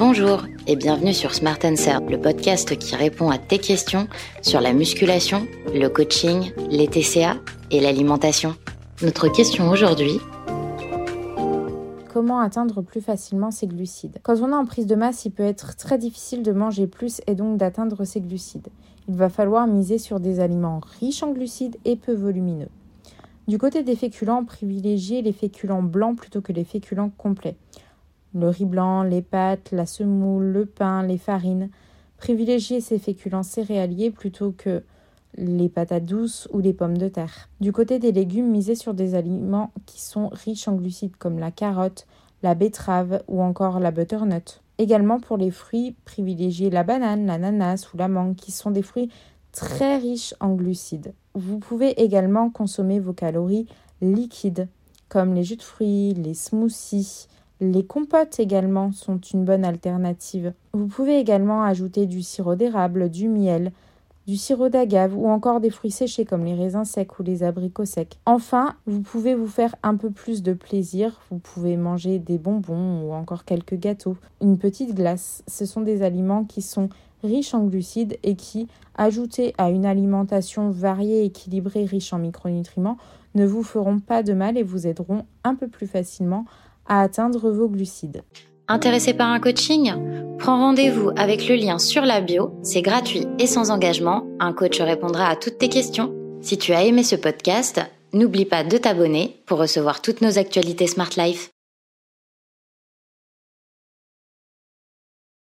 Bonjour et bienvenue sur Smart Answer, le podcast qui répond à tes questions sur la musculation, le coaching, les TCA et l'alimentation. Notre question aujourd'hui Comment atteindre plus facilement ses glucides? Quand on est en prise de masse, il peut être très difficile de manger plus et donc d'atteindre ses glucides. Il va falloir miser sur des aliments riches en glucides et peu volumineux. Du côté des féculents, privilégiez les féculents blancs plutôt que les féculents complets le riz blanc, les pâtes, la semoule, le pain, les farines. Privilégiez ces féculents céréaliers plutôt que les patates douces ou les pommes de terre. Du côté des légumes, misez sur des aliments qui sont riches en glucides comme la carotte, la betterave ou encore la butternut. Également pour les fruits, privilégiez la banane, l'ananas ou la mangue qui sont des fruits très riches en glucides. Vous pouvez également consommer vos calories liquides comme les jus de fruits, les smoothies, les compotes également sont une bonne alternative. Vous pouvez également ajouter du sirop d'érable, du miel, du sirop d'agave ou encore des fruits séchés comme les raisins secs ou les abricots secs. Enfin, vous pouvez vous faire un peu plus de plaisir. Vous pouvez manger des bonbons ou encore quelques gâteaux, une petite glace. Ce sont des aliments qui sont riches en glucides et qui, ajoutés à une alimentation variée, équilibrée, riche en micronutriments, ne vous feront pas de mal et vous aideront un peu plus facilement à atteindre vos glucides. Intéressé par un coaching? Prends rendez-vous avec le lien sur la bio, c'est gratuit et sans engagement, un coach répondra à toutes tes questions. Si tu as aimé ce podcast, n'oublie pas de t'abonner pour recevoir toutes nos actualités Smart Life.